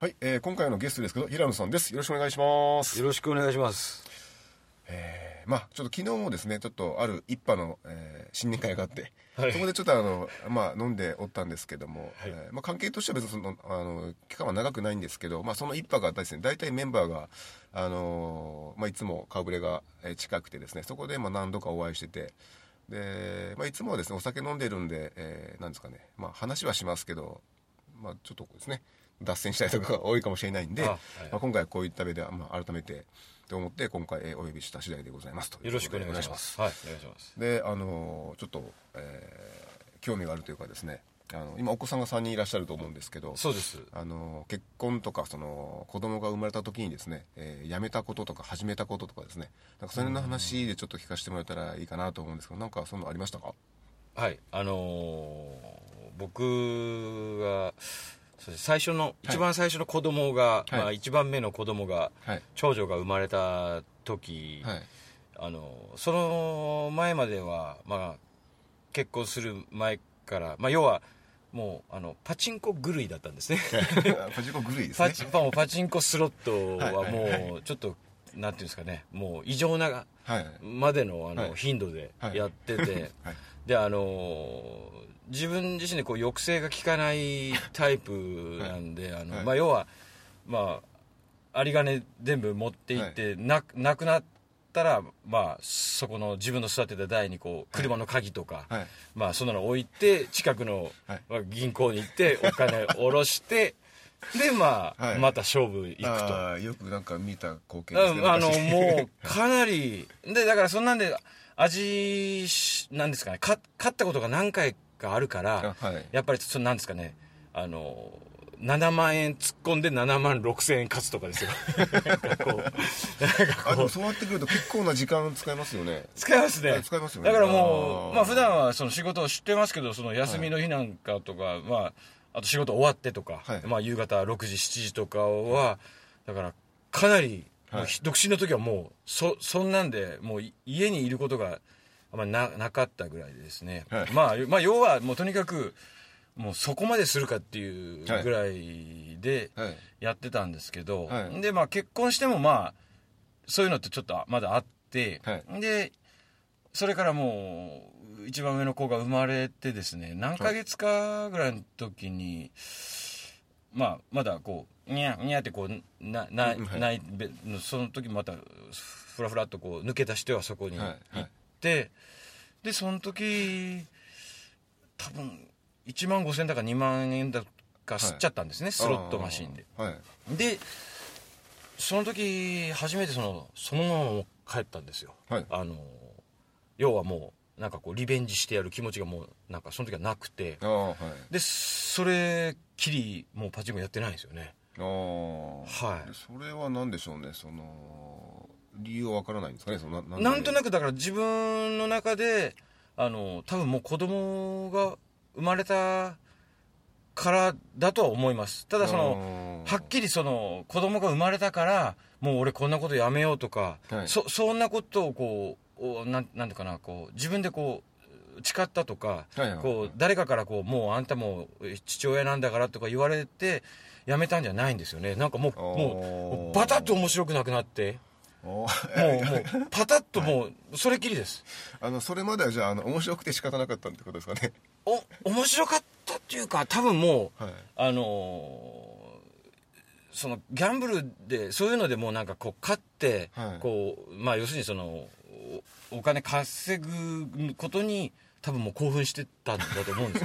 はい、えー今回のゲストですけど平野さんです。よろしくお願いします。よろしくお願いします。えーまあちょっと昨日もですねちょっとある一派の、えー新年会があって、はい。そこでちょっとあのまあ飲んでおったんですけども、はい。えーまあ、関係としては別にそのあの期間は長くないんですけど、まあ、その一派がですね大体メンバーがあのーまあ、いつも顔ぶれがえー近くてですねそこでまあ何度かお会いしててで、まあ、いつもはですねお酒飲んでるんで、えーなんですかね、まあ、話はしますけど、まあ、ちょっとですね脱線したりとかが多いかもしれないんであはいまあ、今回はこういった目で、まあ、改めてと思って今回えーお呼びした次第でございますよろしくお願いします。はい、お願いします。であのーちょっと、えー興味があるというかですねあの今お子さんが3人いらっしゃると思うんですけどそうです。あの結婚とかその子供が生まれた時にですね、えー辞めたこととか始めたこととかですねなんかそれの話でちょっと聞かせてもらえたらいいかなと思うんですけどなんかそんなのありましたか？はい、あのー僕が最初の、一番最初の子供が、い。まあ一番目の子供が、はい。長女が生まれた時、はい。あのその前まではまあ結婚する前から、まあ要はもうあのパチンコ狂いだったんですね。パチンコ狂いですね。パチパチンコスロットははい。はい。もうちょっとなんていうんですかね。もう異常なはい。までのあの、はい。頻度ではい。やってて、はいであの自分自身でこう抑制が効かないタイプなんで、あのはい。まあ、要はまあ有り金全部持っていって、ななくなったら、まあ、そこの自分の育てた台にこう車の鍵とか、はい。まあ、そんなの置いて近くの、はい。まあ、銀行に行ってお金下ろして で、まあはい。また勝負行くと。あーよくなんか見た光景ですねうんあの昔もうかなりでだからそんなんで味しなんですかねか勝ったことが何回かあるからあはい。やっぱりそのなんですかねあの7万円突っ込んで7万6千円勝つとかですよ。なんかこうなんかあでもこうそうやってくると結構な時間使いますよね。使いますね。あ使いますよね。だからもうまあ普段はその仕事を知ってますけどその休みの日なんかとか、まああと仕事終わってとか、はい。まあ夕方6時7時とかはだからかなり、はい。独身の時はもうそそんなんでもうい家にいることがあんまななかったぐらいでですね、はい。まあ、まあ要はもうとにかくもうそこまでするかっていうぐらいではい。やってたんですけど、はい。でまあ結婚してもまあそういうのってちょっとまだあって、はい。でそれからもう一番上の子が生まれてですね何ヶ月かぐらいの時に、まあまだこうにゃにゃってこうななうんはい。ないべその時またふらふらっとこう抜け出してはそこに行はいはい。って、でその時多分1万5000円だか2万円だか吸っちゃったんですね、スロットマシンで。でその時初めてそのそのまま帰ったんですよ、はい。あの要はもうなんかこうリベンジしてやる気持ちがもうなんかその時はなくて。はい。でそれきりもうパチンコやってないんですよねああはい。それは何でしょうね？その理由はわからないんですかね？そのななんとなくくだから自分の中であの多分もう子供が生まれたからだとは思います。ただそのはっきりその子供が生まれたからもう俺こんなことやめようとか、はい。そそんなことをこうおなんなんていうかなこう自分でこう誓ったとか、はいはいはい。こう誰かからこうもうあんたもう父親なんだからとか言われてやめたんじゃないんですよね。なんかもうもうバタッと面白くなくなって。おもうもうパタッともうそれきりです。あのそれまではじゃああの面白くて仕方なかったってことですかね。お面白かったっていうか多分もうはい。あのーそのギャンブルでそういうのでもうなんかこう勝って、はい。こうまあ要するにそのおお金稼ぐことに多分もう興奮してたんだと思うんで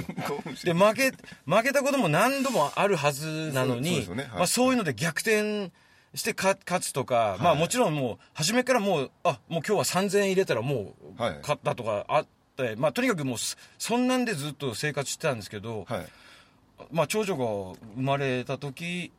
すよ。で負け負けたことも何度もあるはずなのそうそうね。はい。まあ、そういうので逆転してか勝つとか、まあもちろんもう初めからもうあもう今日は3000円入れたらもうはい。勝ったとかあって、まあとにかくもうそそんなんでずっと生活してたんですけど、はい。まあ、長女が生まれた時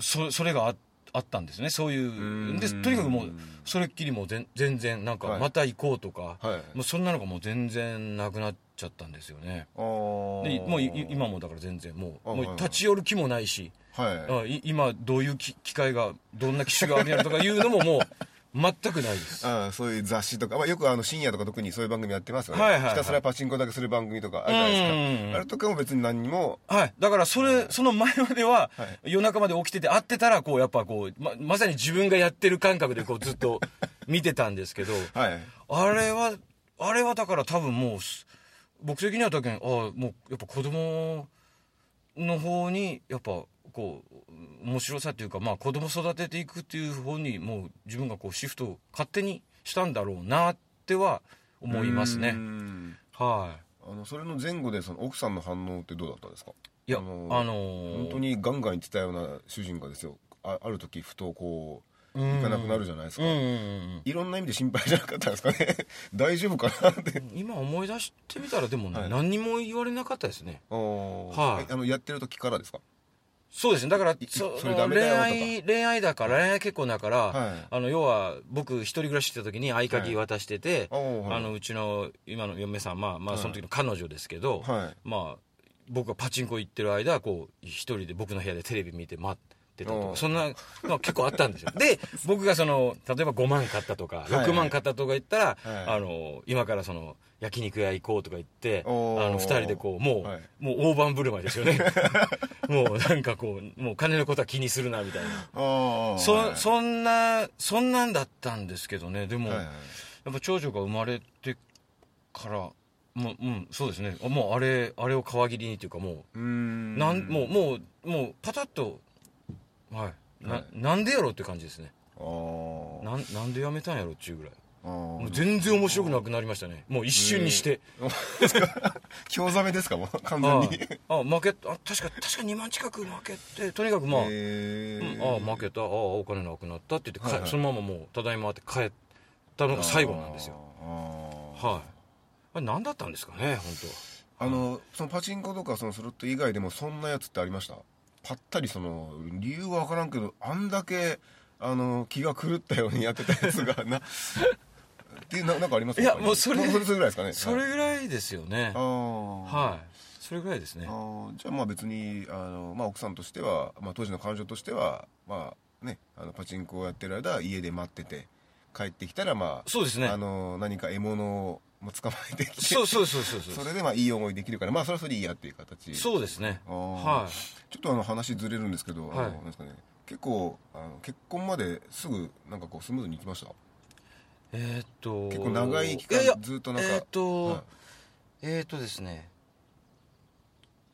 そそれがああったんですね。そういう。でとにかくもうそれっきりもう全全然なんかはい。また行こうとか、はい。もうそんなのがもう全然なくなっちゃったんですよね。でもうい今もだから全然もうもう立ち寄る気もないし、はい。今どういうき機会がどんな機種があるんやろとかいうのももう全くないです。ああそういう雑誌とか、まあ、よくあの深夜とか特にそういう番組やってますよね、はいはいはい。ひたすらパチンコだけする番組とかあるじゃないですか、あれとかも別に何にも。はい。だから、それ、その前までははい、夜中まで起きてて、会ってたら、こう、やっぱこう、ま、まさに自分がやってる感覚で、こう、ずっと 見てたんですけど、はい。あれは、あれはだから多分もうす、僕的にはだけああ、もう、やっぱ子供の方に、やっぱ、こう、面白さっていうか、まあ、子供育てていくっていう方に、もう、自分がこう、シフトを勝手にしたんだろうな、っては思いますうね。ん。はい。あのそれの前後でその奥さんの反応ってどうだったんですか？いや、ああののー本当にガンガン言ってたような主人がですよ。あある時ふとこううん行かなくなるじゃないですか、うん。うん。いろんな意味で心配じゃなかったんですかね？大丈夫かなって。今思い出してみたらでもね、はい。何にも言われなかったですね。はい。えあのやってる時からですか？そうですね。だからいそそれダメだ恋よとか。愛恋愛だから恋愛結婚だから、はい。あの要は僕一人暮らししてた時に合鍵渡してて、はい。あのうちの今の嫁さんまあまあはい。その時の彼女ですけど、はい。まあ僕がパチンコ行ってる間こう一人で僕の部屋でテレビ見て待ってたとおー。かそんなの結構あったんですよ。で僕がその例えば5万買ったとかいはい。6万買ったとか言ったら、はい。あの今からその焼肉屋行こうとか言ってあの2人でこうもう、はい。もう大盤振る舞いですよね。もうなんかこうもう金のことは気にするなみたいな。ああそそんなそんなんだったんですけどね。でも、はいはい。やっぱ長女が生まれてからもう、うん、そうですね。もうあれあれを皮切りにというかもうーん。うなんもうもうもうパタッとはい。な,、はい。なんでやろって感じですね。あー。なんなんでやめたんやろっていうぐらいもう全然面白くなくなりましたね。もう一瞬にして、興ざめですか？もう完全あにあ負けあ確か確か2万近く負けてとにかくまあ、うんああ負けた。ああお金なくなったって言って、かはいはい。そのままもうただいまって帰ったのが最後なんですよ。あー。はい。あれ何だったんですかね本あのそのパチンコとかそのスロット以外でもそんなやつってありました？ぱったりその理由は分からんけどあんだけあの気が狂ったようにやってたやつがなっていうななんかありますいやもうそれそれぐらいですかね。当それぐらいですよね。はい。それぐらいですね。あー。じゃあまあ別にあの、まあ、奥さんとしては、まあ、当時の彼女としては、まあね、あのパチンコをやってる間家で待ってて帰ってきたら、まあそうですね。あの何か獲物をも捕まえてきてそうそうそうそうそれでまあいい思いできるからまあそれはそれでいいやっていう形。そうですね。あー。はい。ちょっとあの話ずれるんですけど、あのはい。なんですかね、結構あの結婚まですぐなんかこうスムーズにいきました？えーっと結構長い期間ずっとなんかえーっと、はい。えーっとですね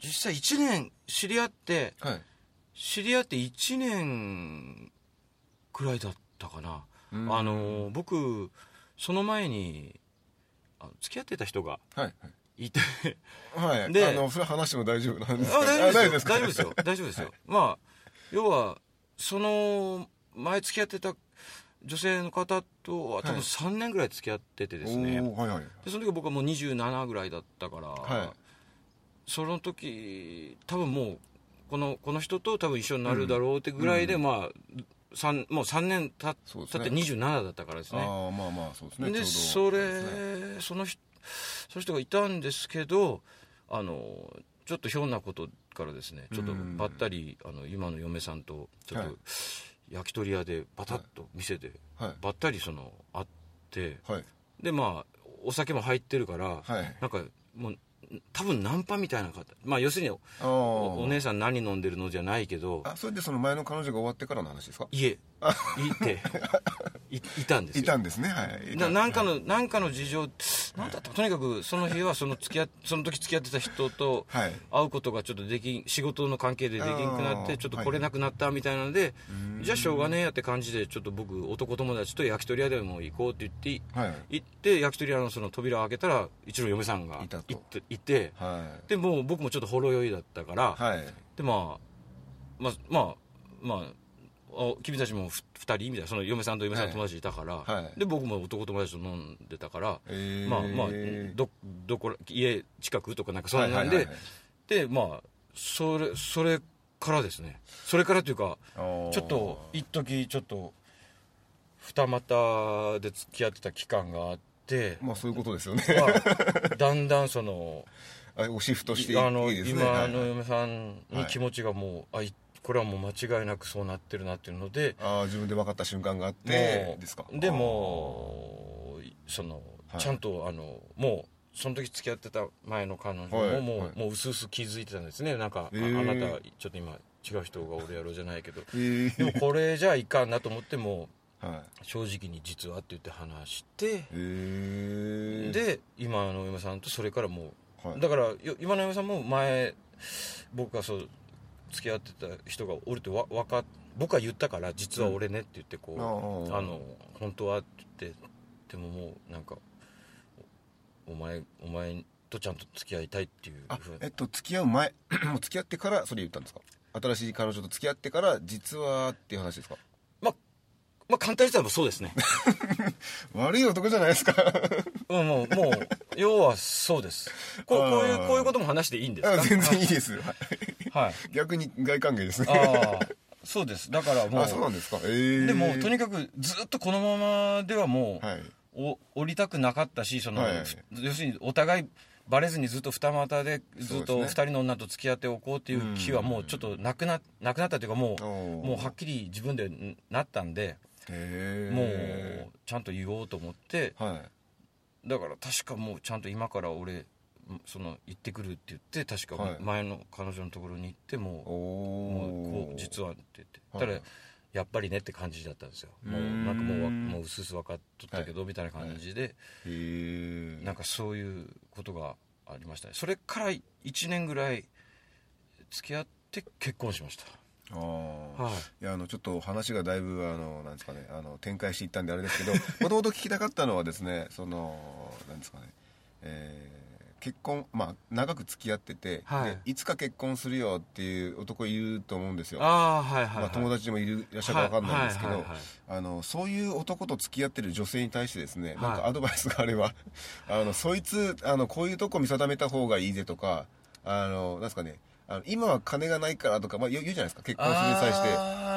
実際1年知り合ってはい。知り合って1年くらいだったかな、うん。あの僕その前にあ付き合ってた人がはいい。てはい、はい、であのそれ話しても大丈夫なんですあか大丈夫です大丈夫ですよ。大丈夫ですよ、まあ要はその前付き合ってた女性の方とは多分はい。3年ぐらい付き合っててですね、おーはいはい。でその時僕はもう27ぐらいだったから、はい。その時多分もうこのこの人と多分一緒になるだろうってぐらいで、まあ三もう3年たね。経って27だったからですね。ああまあまあそうですね。でそうどですね。れその人その人がいたんですけどあのちょっとひょんなことからですねちょっとうん。ばったりあの今の嫁さんとちょっはい。と焼き鳥屋でバタッと店ではい。ばったりその会ってはい。でまあお酒も入ってるから、はい。なんかもう多分ナンパみたいな方まあ要するにお姉さん何飲んでるのじゃないけどあそれでその前の彼女が終わってからの話ですか？いえいていいたんですよ。いたんですねはい。いたななんかの、なんかの事情なんだった？とにかくその日はその付き合その時付き合ってた人とはい。会うことがちょっとできん仕事の関係でできんくなってちょっと来れなくなったみたいなので、うん。じゃあしょうがねえやって感じでちょっと僕男友達と焼き鳥屋でも行こうって言ってはい。行って焼き鳥屋のその扉を開けたら一の嫁さんがいたと。行っていてはい。でもう僕もちょっとほろ酔いだったから、はい。でまあまあまあまああ君たちもふ二人みたいなその嫁さんと嫁さんの友達いたから、はい。で僕も男友達と飲んでたから、えー。まあまあどどこら家近くとかなんかそんなんで、はいはいはいはい。でまあそれそれからですね。それからというかちょっと一時ちょっと二股で付き合ってた期間があって、まあそういうことですよね。まあ、だんだんそのあおシフトしていあのね今はいの嫁さんに気持ちがもう、あいこれはもう間違いなくそうなってるなっていうのでああ自分で分かった瞬間があってですか？でもうその、はい。ちゃんとあのもうその時付き合ってた前の彼女も、はいもう、はい。もう薄々気づいてたんですね。なんか、あへー。あなたちょっと今違う人が俺やろうじゃないけど。でもこれじゃいかんなと思ってもは正直に実はって言って話してで今の嫁さんとそれからもうはい。だからよ今の嫁さんも前僕がそう付き合ってた人がおるってわわか僕は言ったから実は俺ねって言ってこう、あああの本当はって言ってでももうなんかおお前お前とちゃんと付き合いたいっていうあふうえっと付き合う前 もう付き合ってからそれ言ったんですか？新しい彼女と付き合ってから実はっていう話ですか？まあまあ簡単に言ったらそうですね。悪い男じゃないですか。うんもうもう要はそうです。こうこういうこういうことも話していいんですか？あ全然いいです。はい。はい。逆に外歓迎ですね。ああそうです。だからもうあそうなんですか。ええでもとにかくずっとこのままではもう、はい。お降りたくなかったしその、はい。要するにお互いバレずにずっと二股でずっと二人の女と付き合っておこうっていう気はもうちょっとなくななくなったというかもうもうはっきり自分でんなったんでへもえうちゃんと言おうと思って。はい。だから確かもうちゃんと今から俺その行ってくるって言って確かはい。前の彼女のところに行ってもうもうこう実はって言って、はい。ただやっぱりねって感じだったんですよ。もうなんかもうわもう薄々分かっとったけど、みたいな感じで、へえなんかそういうことがありましたね。それから1年ぐらい付き合って結婚しましたはい。いやあのちょっと話がだいぶあのなんですかねあの展開していったんであれですけどもともと聞きたかったのはですねそのなんですかね、えー結婚まあ長く付き合ってて、はい。でいつか結婚するよっていう男いると思うんですよ。ああはいはい、はい。まあ、友達でもいるいらっしゃるか分かんないんですけど、あのそういう男と付き合ってる女性に対してですね、はいなんかアドバイスがあれば あのそいつあのこういうとこ見定めた方がいいぜとかあのなんですかねあの今は金がないからとか、まあ、言うじゃないですか。結婚するに際し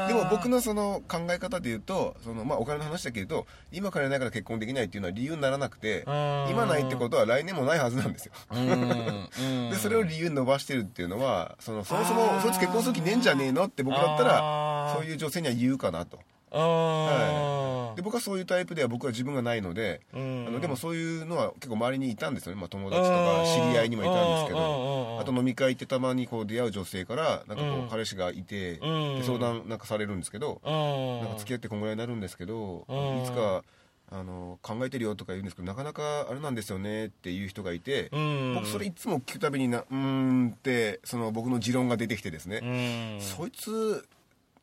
て。でも僕のその考え方で言うとその、まあ、お金の話だけ言うと今金ないから結婚できないっていうのは理由にならなくて今ないってことは来年もないはずなんですよ。でそれを理由に伸ばしてるっていうのはそのそもそもそいつ結婚する気ねえんじゃねえのって僕だったらそういう女性には言うかなとあー。で僕はそういうタイプでは僕は自分がないので、うん。あのでもそういうのは結構周りにいたんですよね、まあ、友達とか知り合いにもいたんですけどあと飲み会行ってたまにこう出会う女性からなんかこう彼氏がいて、相談なんかされるんですけど、うんなんか付き合ってこんぐらいになるんですけど、うん。いつかあの考えてるよとか言うんですけどなかなかあれなんですよねっていう人がいて、うん。僕それいつも聞くたびになうーんってその僕の持論が出てきてですね、うん。そいつ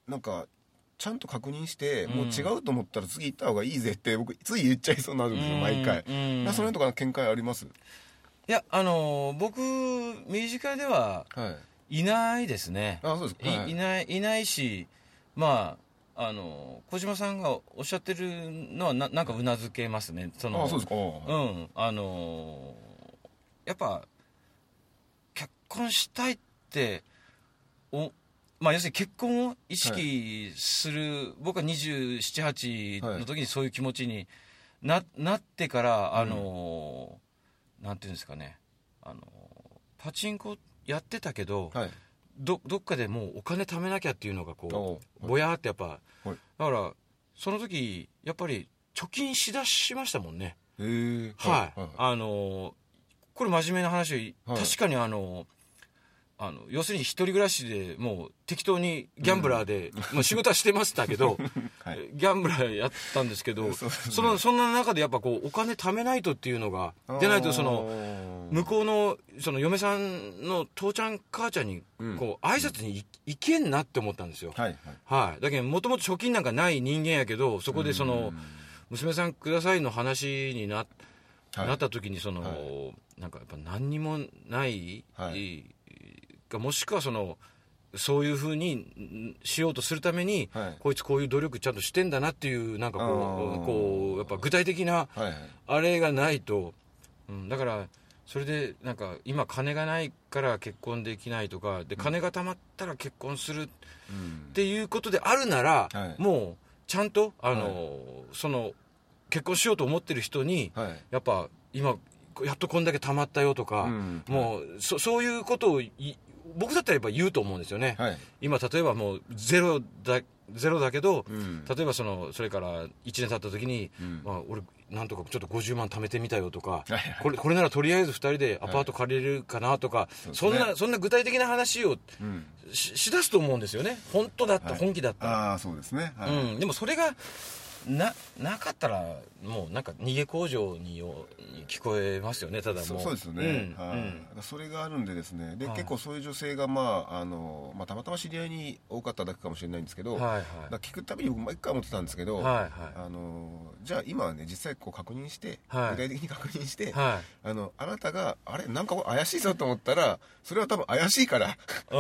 なんかちゃんと確認して、うん。もう違うと思ったら次行った方がいいぜって僕つい言っちゃいそうになるんですよ、うん。毎回、うん。なその辺とか見解あります？いやあのー僕身近でははい。いないですね。あそうですか、い,、はい。ないいないしまああの小島さんがおっしゃってるのはななんかうなずけますねその。あそうですか、うん。あのやっぱ結婚したいっておまあ要するに結婚を意識する、僕は278の時にそういう気持ちにななってからあの、なんていうんですかね。あのパチンコやってたけど、はい。どどっかでもうお金貯めなきゃっていうのがこおう。ぼやーってやっぱ、はい。だからその時やっぱり貯金しだしましたもんね。はい、はい。あのこれ真面目な話、はい。確かにあのあの要するに一人暮らしでもう適当にギャンブラーで、もう仕事はしてましたけど、はい。ギャンブラーやったんですけどそねそのそんな中でやっぱこうお金貯めないとっていうのが出ないとその向こうのその嫁さんの父ちゃん母ちゃんにうん。こう挨拶に行行けんなって思ったんですよ、はいはい。はい、だけどもともと貯金なんかない人間やけどそこでその娘さんくださいの話にな,、はい。なった時にその、はなんかやっぱ何にもない、はい。かもしくはそのそういうふうにんしようとするために、はい。こいつこういう努力ちゃんとしてんだなっていうなんかこうこうやっぱ具体的なはいはい。あれがないと、うん、だからそれでなんか今金がないから結婚できないとかで金が貯まったら結婚するうん。っていうことであるなら、はい。もうちゃんとあの、その結婚しようと思ってる人に、はい。やっぱ今やっとこんだけ貯まったよとか、うん。もうそそういうことをい僕だったらやっぱ言うと思うんですよね、はい。今例えばもうゼロだゼロだけど、うん。例えばそのそれから1年経った時に、うん。まあ、俺なんとかちょっと50万貯めてみたよとかはいはい。これこれならとりあえず2人でアパート借りれるかなとか、そうですね。そんなそんな具体的な話をうん。ししだすと思うんですよね。本当だった、はい。本気だったあそうですね。はい。うん、でもそれがななかったらもうなんか逃げ工場に聞こえますよねただもう。そうですよね、うんはい。うん。それがあるんでですね。で、はい。結構そういう女性が、まああのまあ、たまたま知り合いに多かっただけかもしれないんですけど、はいはい。聞くたびに僕毎回思ってたんですけど、はいはい。あのじゃあ今はね実際こう確認して、はい。具体的に確認して、はい。あのあなたがあれなんか怪しいぞと思ったらそれは多分怪しいから あ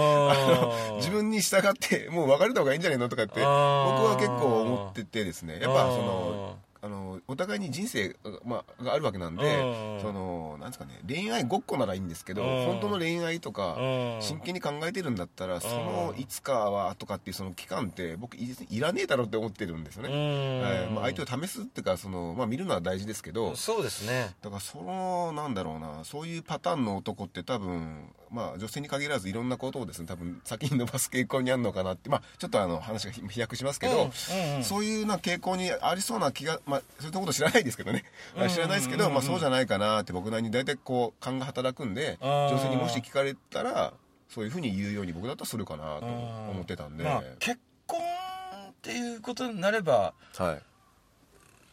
の自分に従ってもう別れた方がいいんじゃないのとかって僕は結構思っててですねばそのああのお互いに人生、まあ、があるわけなんでうん。そのなんですかね恋愛ごっこならいいんですけどうん。本当の恋愛とかうん。真剣に考えてるんだったらそのいつかはとかっていうその期間って僕いいらねえだろうって思ってるんですようね、ん。はい。まあ、相手を試すっていうかその、まあ、見るのは大事ですけどそうですね。だからそのなんだろうなそういうパターンの男って多分まあ女性に限らずいろんなことをですね多分先に伸ばす傾向にあるのかなってまあちょっとあの話が飛躍しますけど、うんうん。うん。そういうな傾向にありそうな気がまあそういったこと知らないですけどね、うん。知らないですけど、まあそうじゃないかなって僕なりに大体こう勘が働くんで女性にもし聞かれたらそういうふうに言うように僕だったらするかなと思ってたんで、まあ、結婚っていうことになればはい。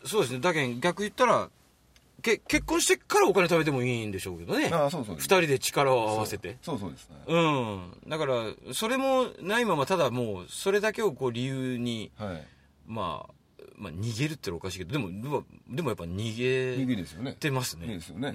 そうですね。だけど逆言ったらけ結婚してからお金貯めてもいいんでしょうけどね。ああそうそう二人で力を合わせて。そうそうですね。うん。だからそれもないままただもうそれだけをこう理由にはい。まあまあ逃げるってのはおかしいけどでもでもやっぱ逃逃げげですよね。てますね。いいですよね、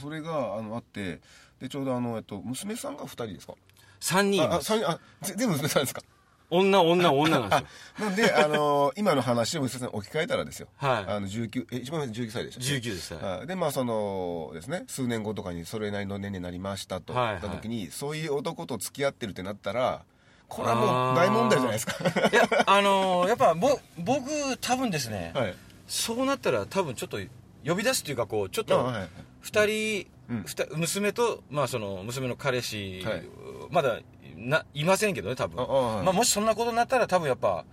それがあのあってでちょうどあの、えっと、娘さんが2人ですか？3人いあ人あぜ全部娘さんですか？女女女なんですよ。なんで、あの今の話を娘さんに置き換えたらですよ、はい。あの19え一番上19歳でしたっけ？19です。はい。はい。でまあそのですね数年後とかにそれなりの年齢になりましたとはい言った時に、そういう男と付き合ってるってなったらこれはもう大問題じゃないですか。いやあのーやっぱぼ僕多分ですね、はい。そうなったら多分ちょっと呼び出すっていうかこうちょっとあはい2人、うん。ふた娘と、まあ、その娘の彼氏、はい。まだないませんけどね多分。はい。まあ、もしそんなことになったら多分やっぱ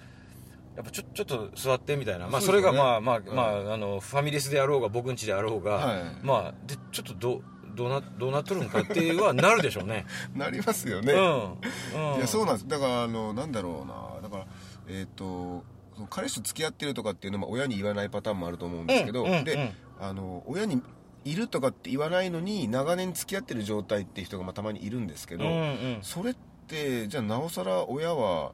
やっぱちょちょっと座ってみたいな、まあ、それがまあまあ、うん。まあ、あのファミレスであろうが僕ん家であろうが、はい。まあでちょっとどうどうなどうなっとるんかっていうはなるでしょうね。なりますようね、ん、うん、いやそうなんです。だからあのなんだろうな。だからえっ、とその彼氏と付き合ってるとかっていうのは親に言わないパターンもあると思うんですけど、うんであの親にいるとかって言わないのに長年付き合ってる状態っていう人がまあたまにいるんですけど、うんうん。それってじゃあなおさら親は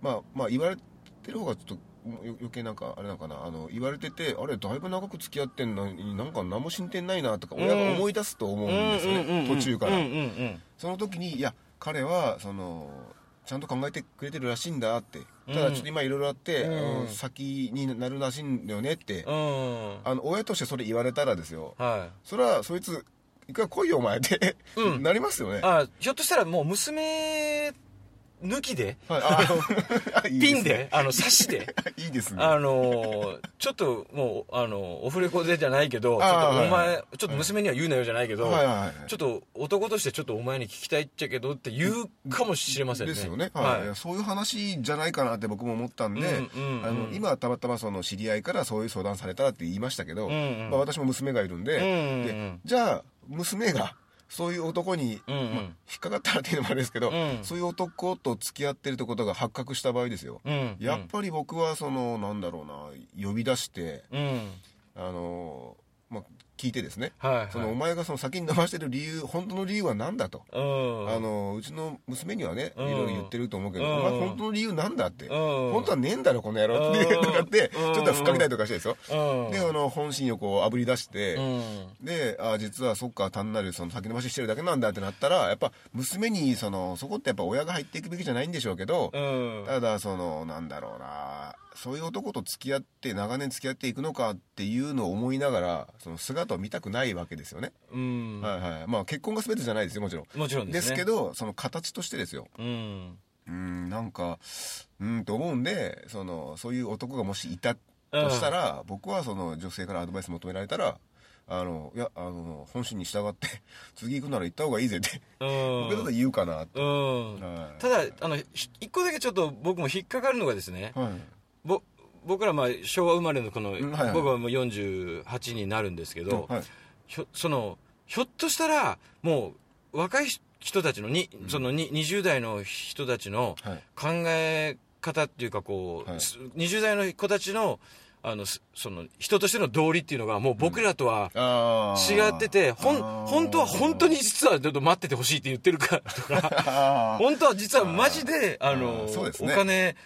まあまあ言われてる方がちょっとよ余計なんかあれなのかなあの言われててあれだいぶ長く付き合ってんのになんか何も進展ないなとか親が思い出すと思うんですよね、途中から、その時にいや彼はそのちゃんと考えてくれてるらしいんだって。ただちょっと今いろいろあって、うん。うん先になるらしいんだよねって、うん。あの親としてそれ言われたらですよ。はい。それはそいついくら来いよお前って、うん。なりますよね。あひょっとしたらもう娘抜きで？はい、ピンで？あの刺しで いいですね。あのーちょっともうあのオフレコでじゃないけどちょっとお前ちょっと娘には言うなよじゃないけど、ちょっと男としてちょっとお前に聞きたいっちゃけどって言うかもしれませんね。ですよね、はい。はい。そういう話じゃないかなって僕も思ったんで、あの今はたまたまその知り合いからそういう相談されたって言いましたけど、私も娘がいるんで,、でじゃあ娘がそういう男に、うんうん。まあ引っかかったらっていうのもあれですけど、うん。そういう男と付き合ってるってことが発覚した場合ですよ、うん。やっぱり僕はそのなんだろうな呼び出してうん。あの、まあ、聞いてですね、はいはい。そのお前がその先に伸ばしてる理由本当の理由は何だと。うん。あのうちの娘にはね、いうん。ろいろ言ってると思うけど、うん。お前本当の理由なんだって、うん。本当はねえんだろこの野郎って、うん。とかって、うん。ちょっとふっかけたりとかしてですよ、うん。であの本心をこうあぶり出して、うん。であ実はそっか単なるその先延ばししてるだけなんだってなったらやっぱ娘にそのそこってやっぱ親が入っていくべきじゃないんでしょうけど、うん。ただそのなんだろうなそういう男と付き合って長年付き合っていくのかっていうのを思いながらその姿を見たくないわけですよね、うん。はいはい。まあ結婚が全てじゃないですよもちろん。もちろんですね。けどその形としてですよ。うん。うんなんかうんと思うんでそのそういう男がもしいたとしたら、僕はその女性からアドバイス求められたらあのいやあの本心に従って 次行くなら行った方がいいぜってうん。僕だったら言うかなと、うん。はい。ただあのひ一個だけちょっと僕も引っかかるのがですねはいぼ僕らまあ昭和生まれのこの、んはいはい。僕はもう48になるんですけど、はい。ひょそのひょっとしたらもう若い人たちのに、そのに20代の人たちのはい。考え方っていうかこう、はい。す20代の子たちのあのすその人としての道理っていうのがもう僕らとは違ってて、ほんあー。本当は本当に実はちょっと待っててほしいって言ってるかとか 本当は実はマジであのお金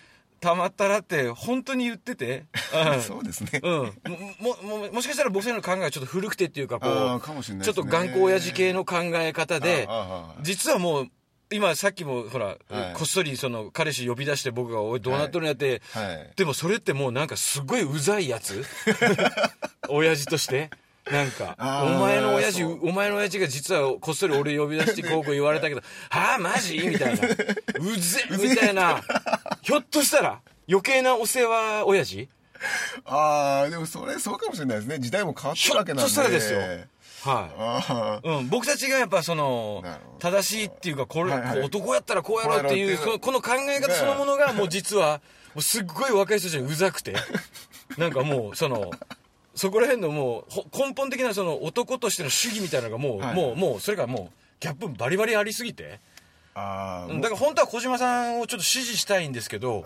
貯まったらって本当に言ってて、そうですね、うん、うん、ももももしかしたら僕らの考えがちょっと古くてっていうかこうかもしれないちょっと頑固親父系の考え方で実はもう今さっきもほら、はい。こっそりその彼氏呼び出して僕が「おいどうなっとるんや」って、はい。でもそれってもうなんかすごいうざいやつ。親父として。なんかお前の親父お前の親父が実はこっそり俺呼び出してこうこう言われたけど「はあマジ?」みたいな「うぜ え」みたいなひょっとしたら余計なお世話親父？ああでもそれそうかもしれないですね。時代も変わってるわけなんで。ひょっとしたらですよ。はあい、うん、僕たちがやっぱその正しいっていうかこれ、はいはい。男やったらこうやろうっていうこのこの考え方そのものがもう実はもうすっごい若い人たちにうざくて。なんかもうそのそこら辺のもうほ根本的なその男としての主義みたいなのがもう、はい。もうもうそれがもうギャップバリバリありすぎてあう。んだから本当は小島さんをちょっと支持したいんですけど、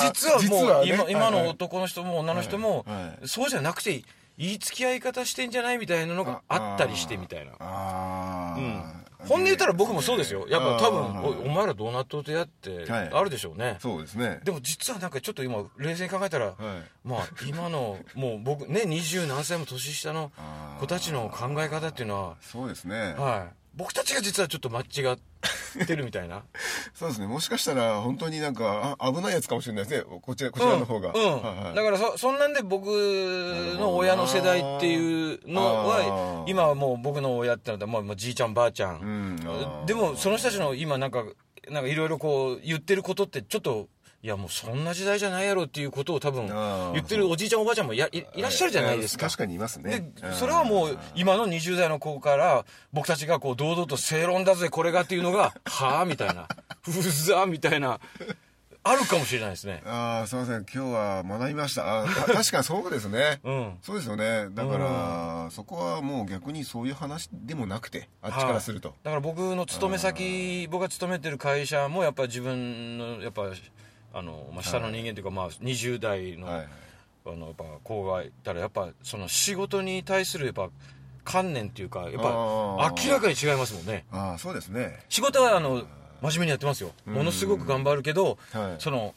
実はもう今今のはいはい。男の人も女の人も、はいはい。そうじゃなくて言い付き合い方してんじゃないみたいなのがあったりしてみたいな。うん。本音言ったら僕もそうですよ。やっぱ多分おお前らどうなっとってやってはい。あるでしょうね、そうですね。でも実はなんかちょっと今冷静に考えたら、はい。まあ今のもう僕ね二十何歳も年下の子たちの考え方っていうのそうですね、は、はい、僕たちが実はちょっと間違ってるみたいな。そうですね。もしかしたら本当になんかあ危ないやつかもしれないですね。こちらこちらの方が、うん。うんはいはい。だからそそんなんで僕の親の世代っていうのは今はもう僕の親ってのはもうもうじいちゃんばあちゃん、うん。でもその人たちの今なんかなんかいろいろこう言ってることってちょっといやもうそんな時代じゃないやろっていうことを多分言ってるおじいちゃんおばあちゃんもいやいいらっしゃるじゃないですか。確かにいますね。でそれはもう今の20代の子から僕たちがこう堂々と正論だぜこれがっていうのが はあみたいな。ふざみたいなあるかもしれないですね。ああすみません。今日は学びました。あ 確かにそうですね。うん。そうですよね。だから、そこはもう逆にそういう話でもなくてあっちからすると、だから僕の勤め先僕が勤めてる会社もやっぱ自分のやっぱあの、まあ、下の人間というか、まあ、20代の,、あのやっぱ子がいたらやっぱその仕事に対するやっぱ観念っていうかやっぱ明らかに違いますもんね。ああそうですね。仕事はあの真面目にやってますよ。ものすごく頑張るけど、はい。その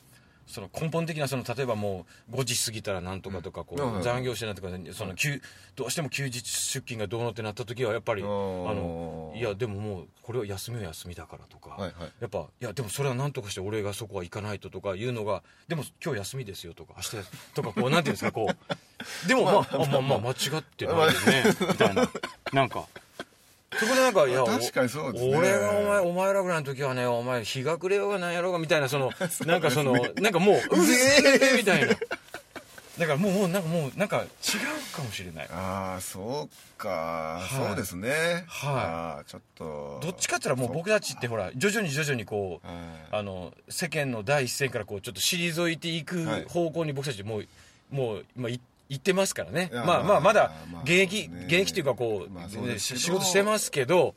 その根本的なその例えばもう5時過ぎたらなんとかとかこう、残業してなんとかその休どうしても休日出勤がどうのってなった時はやっぱりあのいやでももうこれは休みは休みだからとか、やっぱいやでもそれは何とかして俺がそこは行かないととかいうのがでも今日休みですよとか明日とかこうなんていうんですかこう。でも まあ、あまあまあ間違ってないよねみたいな。なんかそこでなんかいやお確かにそうですね。俺がお前お前らぐらいの時はねお前日が暮れようがなんやろうがみたいなその なんかそのなんかもう うぜえみたいな。だからもうもうなんかもうなんか違うかもしれない。ああそうか、い。そうですね。はい。ちょっと。どっちかって言ったらもう僕たちってほら徐々に徐々にこうはいあの世間の第一線からこうちょっと退いていくはい。方向に僕たちもうもう今い行ってますからね。まあまあまだまあ現役ね。現役っていうかこう仕事してますけど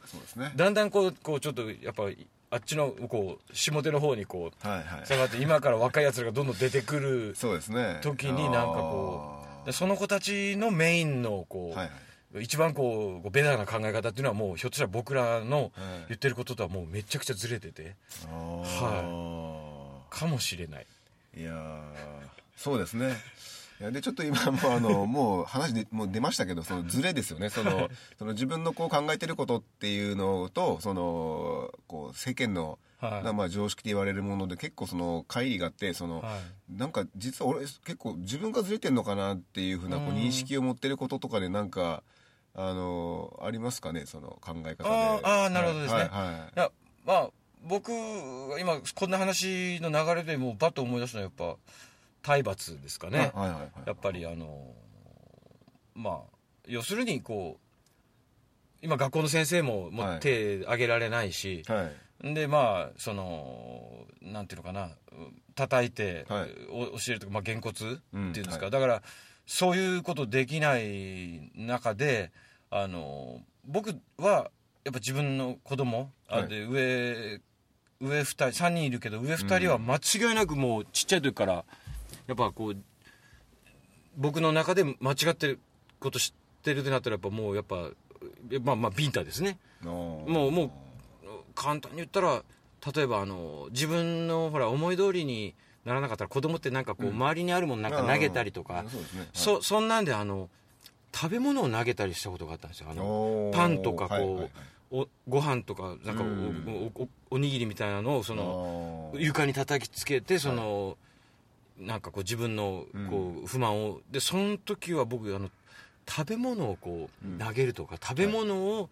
だんだんこうこうちょっとやっぱあっちのこう下手の方にこう下がって今から若いやつらがどんどん出てくるそうですね。時になんかこあでその子たちのメインのこう、一番こうベターな考え方っていうのはもうひょっとしたら僕らのはい。言ってることとはもうめちゃくちゃずれてて。はかもしれないい。いやー。そうですねいやでちょっと今もうあの もう話でもう出ましたけどそのズレですよね。そのその自分のこう考えてることっていうのとそのこう世間のはい。まあ常識って言われるもので結構その乖離があってその、はなんか実は俺結構自分がずれてんのかなっていうふうなこううん認識を持ってることとかでなんかあのありますかね？その考え方で。あーあーなるほどですね。はいはい。いやまあ僕が今こんな話の流れでもうバッと思い出すのはやっぱ体罰ですかね、やっぱりあのまあ要するにこう今学校の先生ももはい。う手挙げられないし、はい。でまあそのなんていうのかな叩いて、はい。お教えるとか、まあ、げんこつっていうんですか、はい。だからそういうことできない中であの僕はやっぱ自分の子供、あはい。で上上2人3人いるけど上2人は間違いなくもうちっちゃい時からやっぱこう僕の中で間違ってること知ってるってなったらやっぱもうやっぱまあまあビンタですね。ももうもう簡単に言ったら例えばあの自分のほら思い通りにならなかったら子供ってなんかこう、周りにあるものなんか投げたりとか、そうですね。そそんなんであの食べ物を投げたりしたことがあったんですよ。あのパンとかこう、はいはいはい。おご飯とかなんかお,うん。お、おおにぎりみたいなのをその床に叩きつけてその、なんかこう自分のこう不満を、でその時は僕あの食べ物をこう投げるとか、食べ物を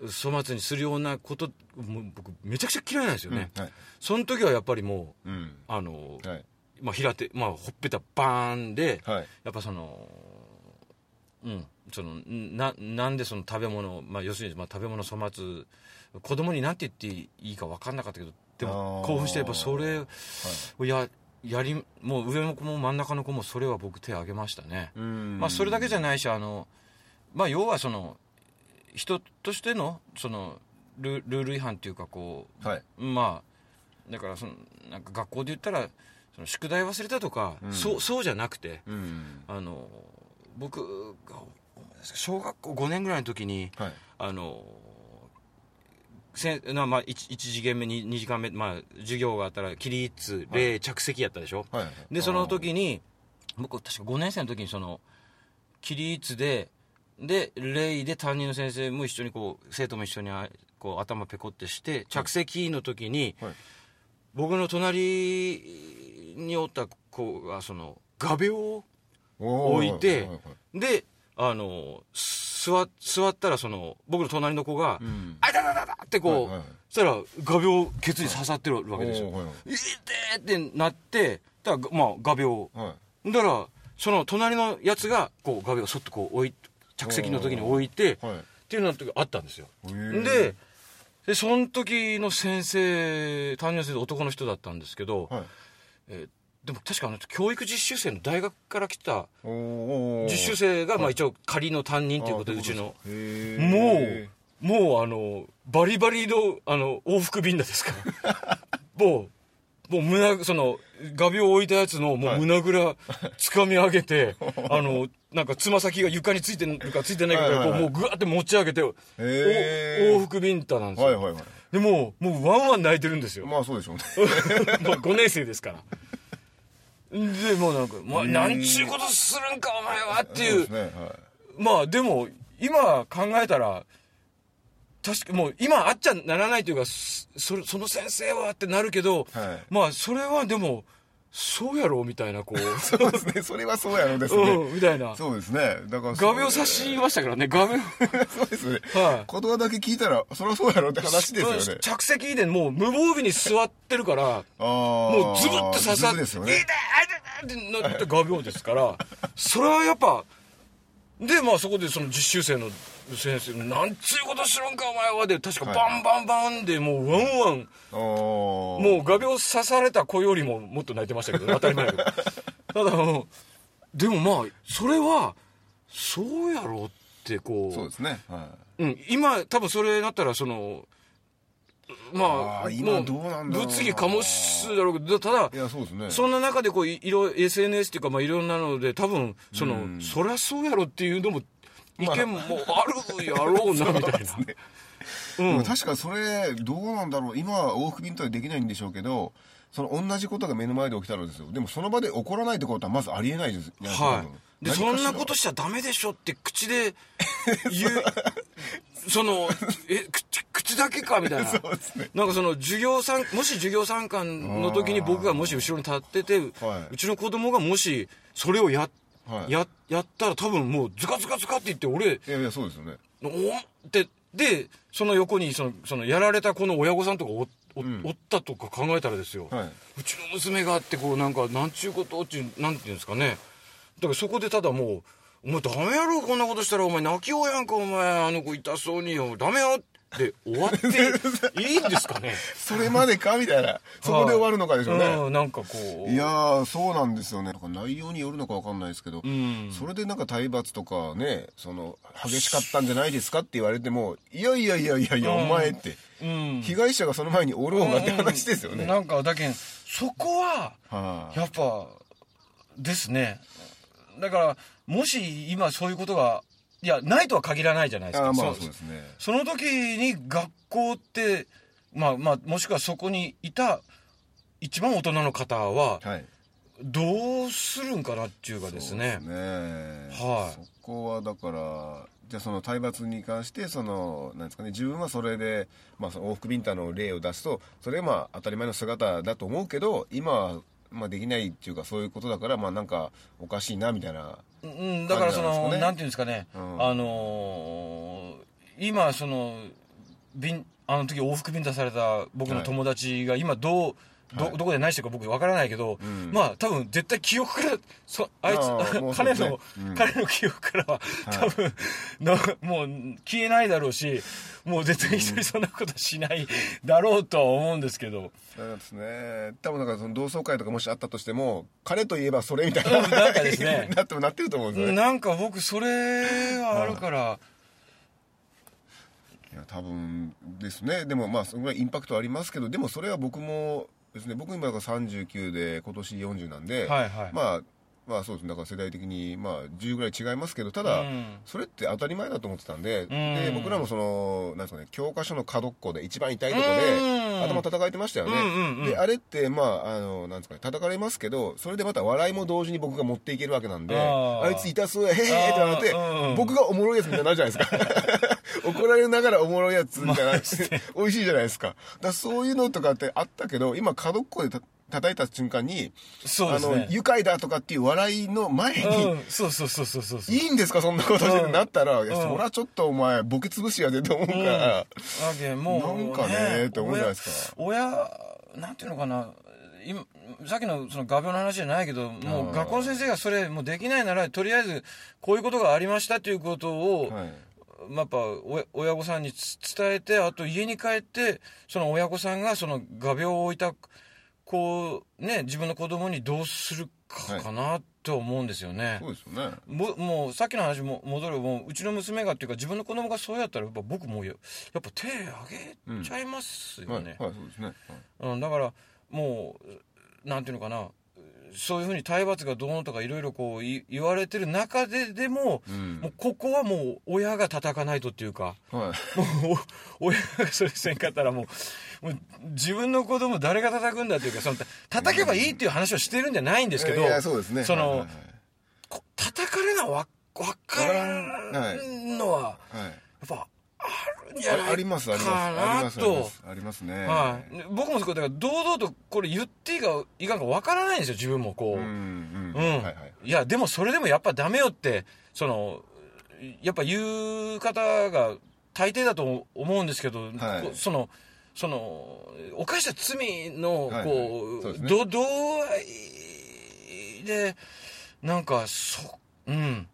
粗末にするようなこと僕めちゃくちゃ嫌いなんですよね、その時はやっぱりもううん。あの、はい。まあ、平手、まあ、ほっぺたバーンで、はい。やっぱそのうんそのななんでその食べ物、まあ、要するにまあ食べ物粗末子供に何て言っていいか分かんなかったけどでも興奮してやっぱそれをややりもう上の子も真ん中の子もそれは僕手を挙げましたね、うん。まあ、それだけじゃないしあの、まあ、要はその人としてのそのルルール違反っていうかこうはい。まあだからそのなんか学校で言ったらその宿題忘れたとか、うん。そうそうじゃなくてうん。あの僕が小学校5年ぐらいの時にはい。あのせなまあ 1, 一次元目 2, 2時間目、まあ、授業があったら起立礼着席やったでしょ、はいでその時に僕確か5年生の時にその起立でで礼で担任の先生も一緒にこう生徒も一緒にあこう頭ペコってして着席の時に、はい。僕の隣におった子がその画鋲を置いてはいはいはい。であの座座ったらその僕の隣の子がうん「あいたたたた!」ってこう、はいはい。そしたら画鋲ケツに刺さってるわけですよ。はいはい「いて!」ってなってだからまあ画鋲はい。だからその隣のやつがこう画鋲をそっとこう置い着席の時に置いてはい。っていうのがあったんですよ。ででその時の先生担任の先生男の人だったんですけど、はい。えーでも確かあの教育実習生の大学から来た実習生がまあ一応仮の担任ということでうちの。もうもうあのバリバリのあの往復便だですから。もうもう胸その画鋲を置いたやつのもう胸ぐら掴み上げて、あのなんかつま先が床についてるかついてないかはいはいはい。こうもうぐわって持ち上げて、往復ビンタなんですよ、はいはいはい。でもうもうワンワン泣いてるんですよ、まあそうでしょうね。もう5年生ですからでもうなんか「まあ、なんちゅうことするんかお前は」っていう。そうねはい。まあでも今考えたら確かもう今あっちゃならないというかそそその先生はってなるけど、はい。まあそれはでもそうやろうみたいなこう。そうですね。それはそうやろうですね。うんみたいな。そうですね。だから画鋲刺しましたからね画鋲 そうですね。はい。言葉だけ聞いたらそりゃそうやろって話ですよね。着席でもう無防備に座ってるからああもうズブッと刺さって「ですよ痛いい!」ってなって画鋲ですからそれはやっぱでまあそこでその実習生の先生「なんちゅうことするんかお前は」で確かバンバンバンでもうワンワン。もう画鋲刺された子よりももっと泣いてましたけど、ね、当たり前だけどただあのでもまあそれはそうやろうってこうそうですね。はうん、今多分それなったらそのまああー今もどうなんだ物議かもするだろうけどただいいやそうですね。そんな中でこういいろ SNS っていうかまあいろんなので多分その、うん。そりゃそうやろっていうのも意まあ。見もあるやろうなみたいな、うん。確かそれどうなんだろう。今は往復便とはできないんでしょうけどその同じことが目の前で起きたらですよ。でもその場で起こらないってことはまずありえないですじゃないですかはい。で、そんなことしちゃダメでしょって口で言う、その、え、口、口だけかみたいな。そうですね。なんかその授業参、もし授業参観の時に僕がもし後ろに立ってて、はい。うちの子供がもしそれをや、はい。や、やったら多分もうズカズカズカって言って俺、いやいやそうですよね。おって、で、その横にその、そのやられた子の親御さんとかお、お,、ん。おったとか考えたらですよ。はい。うちの娘があって、こう、なんか、なんちゅうことっていう、なんていうんですかね。だからそこでただもう、お前ダメやろ、こんなことしたら、お前泣きようやんか、お前、あの子痛そうによ、ダメよって終わっていいんですかね？それまでか？みたいな。そこで終わるのかでしょうね、うん、なんかこう。いやーそうなんですよね。なんか内容によるのかわかんないですけど、ん。それでなんか体罰とかねその激しかったんじゃないですかって言われてもいやいやいやいやいや、お前って、うん。被害者がその前におろうがって話ですよね、なんか、だけん、そこは、はい。やっぱ、ですね。だから、もし今そういうことが、いや、ないとは限らないじゃないですか。まあそそうですね。その時に学校って、まあまあ、もしくはそこにいた一番大人の方は、はい。どうするんかなっていうかですね。そうですね。はい。そこはだからじゃあその体罰に関してそのなんですかね自分はそれで、まあ、その往復ビンタの例を出すとそれはまあ当たり前の姿だと思うけど今はまあできないっていうかそういうことだからまあなんかおかしいなみたいなうん、だからその、なんていうんですかね、うん。あのー今その、便、あの時往復便出された僕の友達が今どう、ど、はい。どこで何してるか僕わからないけど、ん。まあ多分絶対記憶から、そあいつ、ああもうそう 彼の、うん。彼の記憶からは、多分、なもう消えないだろうし、もう絶対一人そんなことしないだろうとは思うんですけど、だからですね。多分だからその同窓会とかもしあったとしても彼といえばそれみたいな、うんなんかですね。なってもなってると思うんですよね、なんか僕それはあるから、い。や多分ですね。でもまあそのぐらいインパクトありますけどでもそれは僕もですね。僕今だから39で今年40なんで、はいはい。まあまあそうですね。だから世代的にまあ10ぐらい違いますけどただ、うん。それって当たり前だと思ってたんで,、ん。で僕らもそのなんですかね教科書の角っこで一番痛いとこうん。で頭叩いてましたよね、うんうんうん。であれってまああのなんですかね叩かれますけどそれでまた笑いも同時に僕が持っていけるわけなんであいつ痛そうへへへってなって、僕がおもろいやつみたいになるじゃないですか。怒られながらおもろいやつみたいな、美味しいじゃないですか。だそういうのとかってあったけど今角っこでた叩いた瞬間に、あのそうですね。愉快だとかっていう笑いの前に、うん、そうそうそうそうそうそう。いいんですか？そんなことで、うんなったら、うん。そりゃちょっとお前ボケ潰しやでと思うから、だけどもう、なんかねって思うじゃないですか。親、親なんていうのかな、今、さっきのその画鋲の話じゃないけど、もうん。う学校の先生がそれもうできないなら、とりあえずこういうことがありましたということを、はい。まあやっぱお親御さんにつ伝えて、あと家に帰って、その親御さんがその画鋲を置いた、こう、ね、自分の子供にどうするかかなと思うんですよね。そうですよね。ももうさっきの話も戻るもううちの娘がっていうか自分の子供がそうやったらやっぱ僕もややっぱ手挙げちゃいますよはい、ね、はい、そうですね、はい。うんだからもうなんていうのかなそういうふうに体罰がどうのとかいろいろこうい言われてる中ででも、ん。もうここはもう親が叩かないとっていうかはい。もうお 親がそれせんかったらもうもう自分の子供誰が叩くんだっていうかその叩けばいいっていう話をしてるんじゃないんですけど、いやそうですね。その、はいはい。こ叩かれなわわからんのは、はい。はい。やっぱあるんじゃないあありますあります。ありかなますありまと。す。ありますね。はい、僕もそうだから堂々とこれ言っていいかいかんかわからないんですよ自分もこう、うんうん。うん。はいはい。いやでもそれでもやっぱダメよってそのやっぱ言う方が大抵だと思うんですけど、はい。そのその犯した罪のはいはい。こう,、そうですね。でなんかそうん。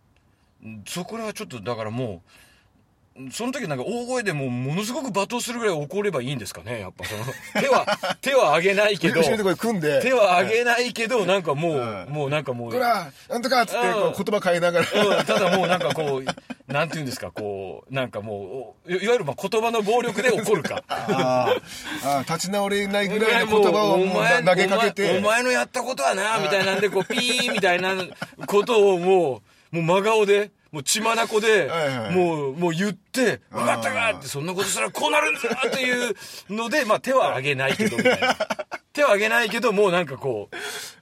そこらはちょっとだからもうその時なんか大声でもうものすごく罵倒するぐらい怒ればいいんですかねやっぱその。手は手は上げないけど。手は上げないけどなんかもう、はいもうなんかもうほらなんとかっつって言葉変えながら。うん、ただもうなんかこう、なんて言うんですか、こう、なんかもう、いいわゆるまあ言葉の暴力で怒るか。あー。あー立ち直れないぐらいの言葉をもうな投げかけて。お前お前のやったことはな、みたいなんで、こう、ピーみたいなことをもう、もう真顔で、もう血眼で、はいはいもう、もう言って、分かったかって、そんなことしたらこうなるんだっていうので、まあ手は挙げないけど、みたいな。手は挙げないけど、もうなんかこう、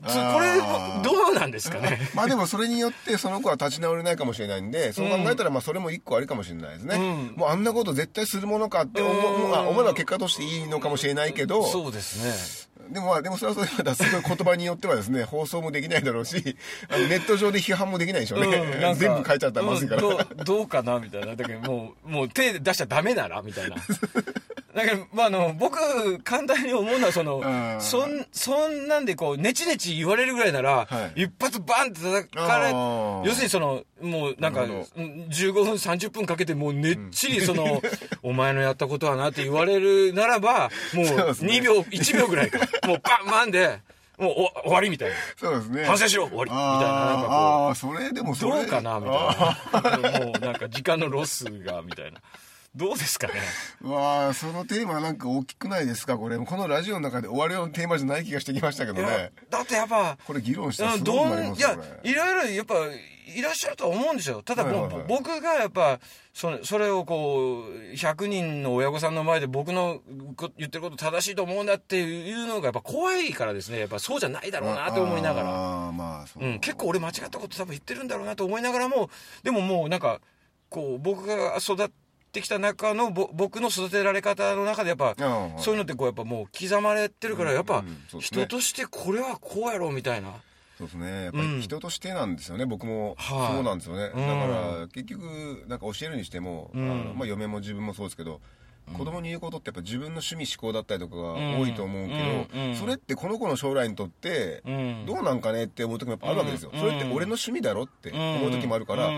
これ、どうなんですかね？まあでもそれによってその子は立ち直れないかもしれないんで、そう考えたらまあそれも一個ありかもしれないですね。うんもうあんなこと絶対するものかって思う、うんまあ思えば結果としていいのかもしれないけど、そうですね。でもまあでもそれはそれでまたすごい言葉によってはですね、放送もできないだろうし、あのネット上で批判もできないでしょうね。うん全部書いちゃったらまずいから。うんどうどうかなみたいなだけどもうもう手出しちゃダメならみたいな だけど、まあ、あの僕簡単に思うのはそのうん。そんそんなんでこうネチネチ言われるぐらいなら、はい。一発バンって叩かれ要するにそのもうなんかなるほうん15分30分かけてもうねっちりその、お前のやったことはなって言われるならばもうそうですね。2秒1秒ぐらいかもうバンバンでもうお終わりみたいな。そうですね。反省しろ終わり。みたいななんかこう。あーあー、それでもそれ。どうかなみたいな。もうなんか時間のロスが、みたいな。どうですかね？うわあそのテーマなんか大きくないですか？これ。このラジオの中で終わるようなテーマじゃない気がしてきましたけどね。だってやっぱ、これ議論したらうんすごくどなりますんいやいろいろやっぱいらっしゃるとは思うんですよ。ただはいはいはい。僕がやっぱそれそれをこう100人の親御さんの前で僕のこ言ってること正しいと思うんだっていうのがやっぱ怖いからですね。やっぱそうじゃないだろうなと思いながら、ああまあそう、うん、結構俺間違ったこと多分言ってるんだろうなと思いながらもでももうなんかこう僕が育ってきた中のぼ僕の育てられ方の中でやっぱうんそういうのってこうやっぱもう刻まれてるからやっぱ人としてこれはこうやろうみたいな。そうですね。やっぱうん。り人としてなんですよね、僕も。はい。そうなんですよね、うん。だから結局なんか教えるにしても、うん。あのまあ、嫁も自分もそうですけど子供に言うことってやっぱ自分の趣味思考だったりとかが多いと思うけど、それってこの子の将来にとってうん。どうなんかねって思う時もやっぱあるわけですよ、うん。それって俺の趣味だろって思う時もあるから、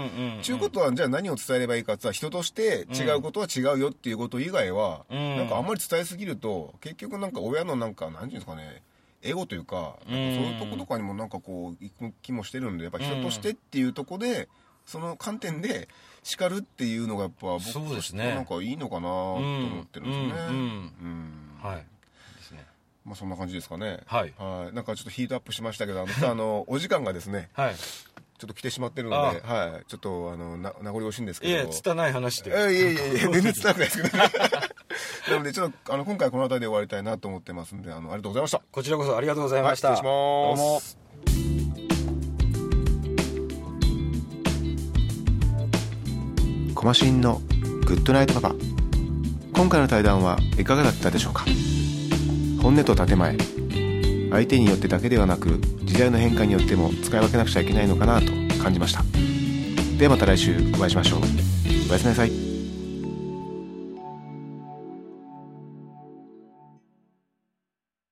ちゅうことはじゃあ何を伝えればいいかって人として違うことは違うよっていうこと以外は、うん。なんかあんまり伝えすぎると結局なんか親のなんか何ていうんですかねエゴというかそういうとことかにもなんかこう行く気もしてるんでやっぱ人としてっていうとこでその観点で叱るっていうのがやっぱ僕としてなんかいいのかなと思ってるんですよね。はい。ですね。まあそんな感じですかね。はい。はい。なんかちょっとヒートアップしましたけど、あの、お時間がですね、はい。ちょっと来てしまってるので、はい。ちょっと、あの、な名残惜しいんですけど。いや拙い話で。えいやいやいや、全然伝わらないですけど、ね、なので、ちょっと、あの、今回この辺りで終わりたいなと思ってますんで、あの、ありがとうございました。こちらこそありがとうございました、はい失礼します。どうもコマシンのグッドナイトパパ。今回の対談はいかがだったでしょうか？本音と建前。相手によってだけではなく時代の変化によっても使い分けなくちゃいけないのかなと感じました。ではまた来週お会いしましょう。おやすみなさい。